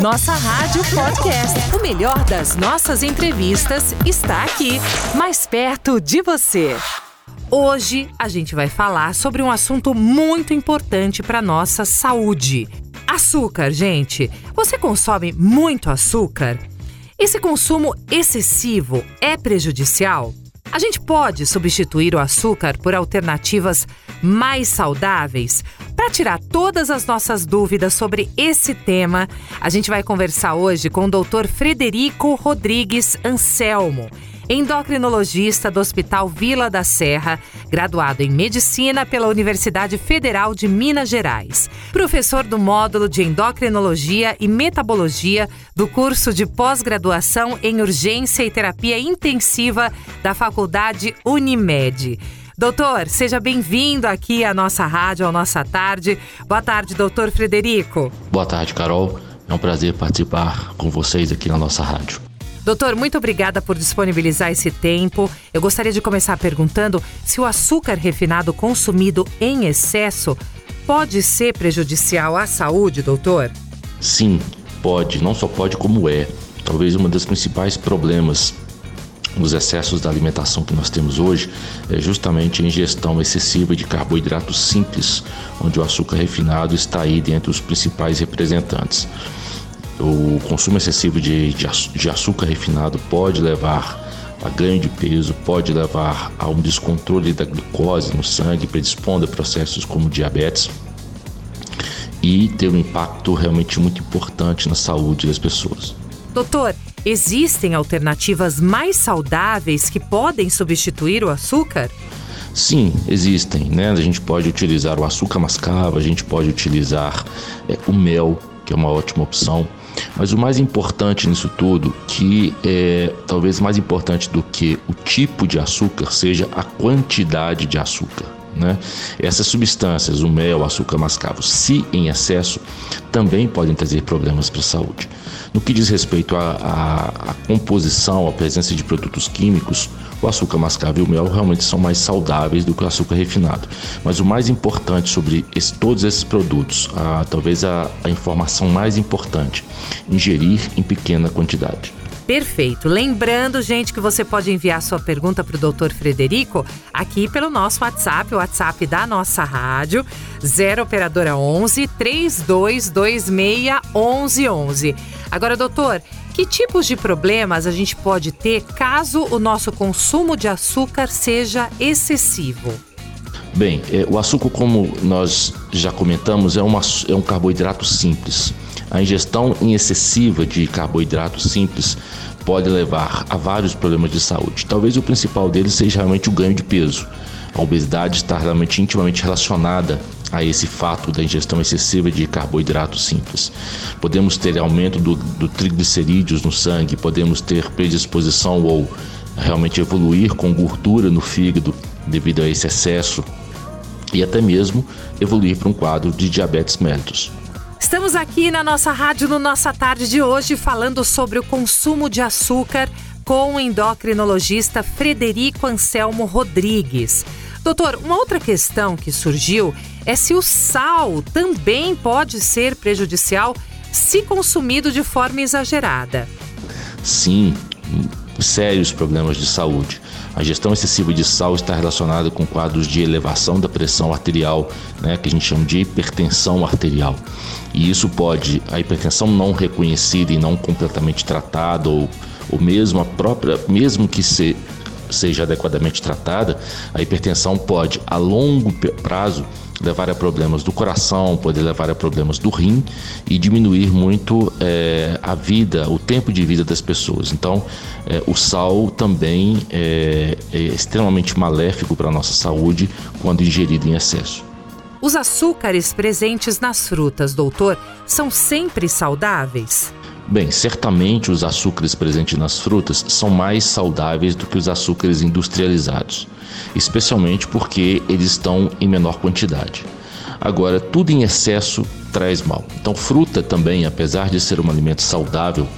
Nossa Rádio Podcast. O melhor das nossas entrevistas está aqui, mais perto de você. Hoje a gente vai falar sobre um assunto muito importante para nossa saúde. Açúcar, gente. Você consome muito açúcar? Esse consumo excessivo é prejudicial? A gente pode substituir o açúcar por alternativas mais saudáveis? Para tirar todas as nossas dúvidas sobre esse tema, a gente vai conversar hoje com o Dr. Frederico Rodrigues Anselmo endocrinologista do Hospital Vila da Serra, graduado em Medicina pela Universidade Federal de Minas Gerais, professor do módulo de Endocrinologia e Metabologia do curso de pós-graduação em Urgência e Terapia Intensiva da Faculdade Unimed. Doutor, seja bem-vindo aqui à nossa rádio, à nossa tarde. Boa tarde, doutor Frederico. Boa tarde, Carol. É um prazer participar com vocês aqui na nossa rádio. Doutor, muito obrigada por disponibilizar esse tempo. Eu gostaria de começar perguntando se o açúcar refinado consumido em excesso pode ser prejudicial à saúde, doutor? Sim, pode. Não só pode, como é. Talvez um dos principais problemas nos excessos da alimentação que nós temos hoje é justamente a ingestão excessiva de carboidratos simples, onde o açúcar refinado está aí dentre os principais representantes. O consumo excessivo de, de, açúcar refinado pode levar a ganho de peso, pode levar a um descontrole da glicose no sangue, predispondo a processos como diabetes e ter um impacto realmente muito importante na saúde das pessoas. Doutor, existem alternativas mais saudáveis que podem substituir o açúcar? Sim, existem. Né? A gente pode utilizar o açúcar mascavo, a gente pode utilizar é, o mel, que é uma ótima opção. Mas o mais importante nisso tudo, que é talvez mais importante do que o tipo de açúcar, seja a quantidade de açúcar. Né? Essas substâncias, o mel, o açúcar mascavo, se em excesso, também podem trazer problemas para a saúde. No que diz respeito à composição, à presença de produtos químicos, o açúcar mascavo e o mel realmente são mais saudáveis do que o açúcar refinado. Mas o mais importante sobre esse, todos esses produtos, a, talvez a, a informação mais importante, ingerir em pequena quantidade. Perfeito. Lembrando, gente, que você pode enviar sua pergunta para o Dr. Frederico aqui pelo nosso WhatsApp, o WhatsApp da nossa rádio, 0 operadora 11 3226 1111. Agora, doutor, que tipos de problemas a gente pode ter caso o nosso consumo de açúcar seja excessivo? Bem, é, o açúcar, como nós já comentamos, é, uma, é um carboidrato simples. A ingestão excessiva de carboidratos simples pode levar a vários problemas de saúde. Talvez o principal deles seja realmente o ganho de peso. A obesidade está realmente intimamente relacionada a esse fato da ingestão excessiva de carboidratos simples. Podemos ter aumento do, do triglicerídeos no sangue, podemos ter predisposição ou realmente evoluir com gordura no fígado devido a esse excesso e até mesmo evoluir para um quadro de diabetes mellitus. Estamos aqui na nossa rádio, no Nossa Tarde de hoje, falando sobre o consumo de açúcar com o endocrinologista Frederico Anselmo Rodrigues. Doutor, uma outra questão que surgiu é se o sal também pode ser prejudicial se consumido de forma exagerada. Sim, sérios problemas de saúde. A gestão excessiva de sal está relacionada com quadros de elevação da pressão arterial, né, que a gente chama de hipertensão arterial. E isso pode, a hipertensão não reconhecida e não completamente tratada, ou, ou mesmo a própria, mesmo que se, seja adequadamente tratada, a hipertensão pode, a longo prazo, levar a problemas do coração, pode levar a problemas do rim e diminuir muito é, a vida, o tempo de vida das pessoas. Então, é, o sal também é, é extremamente maléfico para a nossa saúde quando ingerido em excesso. Os açúcares presentes nas frutas, doutor, são sempre saudáveis? Bem, certamente os açúcares presentes nas frutas são mais saudáveis do que os açúcares industrializados, especialmente porque eles estão em menor quantidade. Agora, tudo em excesso traz mal. Então, fruta também, apesar de ser um alimento saudável,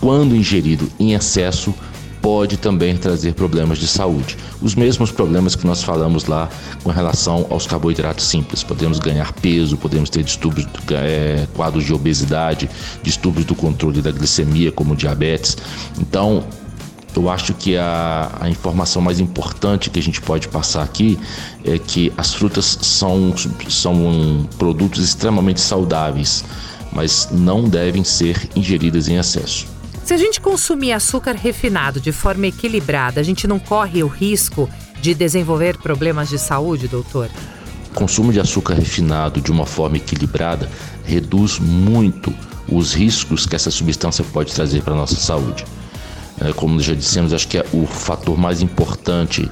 quando ingerido em excesso, pode também trazer problemas de saúde. Os mesmos problemas que nós falamos lá com relação aos carboidratos simples. Podemos ganhar peso, podemos ter distúrbios, é, quadros de obesidade, distúrbios do controle da glicemia, como diabetes. Então, eu acho que a, a, informação mais importante que a gente pode passar aqui é que as frutas são, são produtos extremamente saudáveis, mas não devem ser ingeridas em excesso. Se a gente consumir açúcar refinado de forma equilibrada, a gente não corre o risco de desenvolver problemas de saúde, doutor? O consumo de açúcar refinado de uma forma equilibrada reduz muito os riscos que essa substância pode trazer para a nossa saúde. É, como já dissemos, acho que é o fator mais importante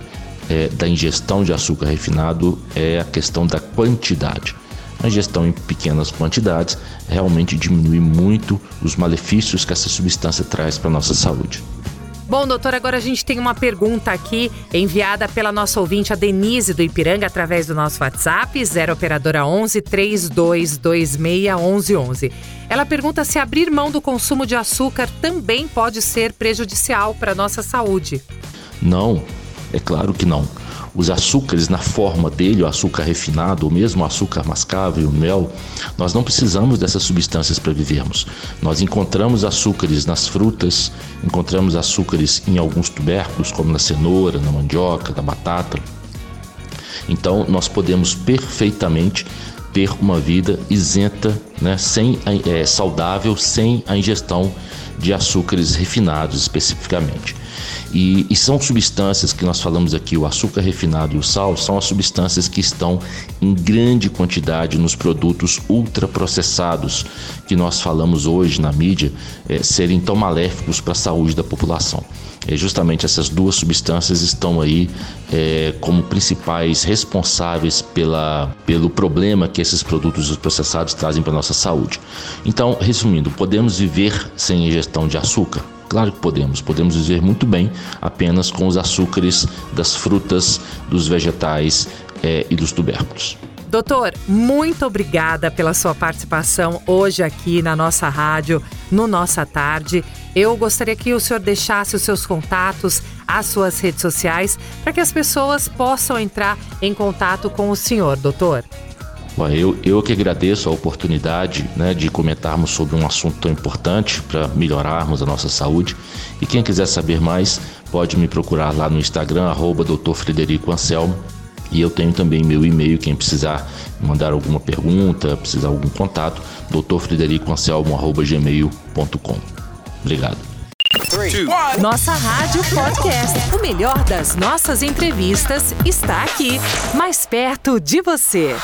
é, da ingestão de açúcar refinado é a questão da quantidade. A ingestão em pequenas quantidades realmente diminui muito os malefícios que essa substância traz para a nossa saúde. Bom, doutor, agora a gente tem uma pergunta aqui enviada pela nossa ouvinte, a Denise do Ipiranga, através do nosso WhatsApp, 0 operadora 11 3226 1111. Ela pergunta se abrir mão do consumo de açúcar também pode ser prejudicial para a nossa saúde. Não, é claro que não os açúcares na forma dele, o açúcar refinado, ou mesmo o açúcar mascável, o mel, nós não precisamos dessas substâncias para vivermos. Nós encontramos açúcares nas frutas, encontramos açúcares em alguns tubérculos, como na cenoura, na mandioca, na batata. Então, nós podemos perfeitamente ter uma vida isenta, né, sem, é, saudável, sem a ingestão de açúcares refinados especificamente. E, e, são substâncias que nós falamos aqui, o açúcar refinado e o sal, são as substâncias que estão em grande quantidade nos produtos ultraprocessados que nós falamos hoje na mídia é, serem tão maléficos para a saúde da população. É, justamente essas duas substâncias estão aí é, como principais responsáveis pela, pelo problema que esses produtos processados trazem para a nossa saúde. Então, resumindo, podemos viver sem ingestão de açúcar? Claro que podemos, podemos viver muito bem apenas com os açúcares das frutas, dos vegetais é, e dos tubérculos. Doutor, muito obrigada pela sua participação hoje aqui na nossa rádio, no Nossa Tarde. Eu gostaria que o senhor deixasse os seus contatos, as suas redes sociais, para que as pessoas possam entrar em contato com o senhor, doutor. Bom, eu, eu que agradeço a oportunidade né, de comentarmos sobre um assunto tão importante para melhorarmos a nossa saúde. E quem quiser saber mais, pode me procurar lá no Instagram, arroba Dr. Frederico Anselmo. E eu tenho também meu e-mail, quem precisar mandar alguma pergunta, precisar algum contato, drfredericoanselmo.gmail.com. Obrigado. Nossa Rádio Podcast. O melhor das nossas entrevistas está aqui, mais perto de você.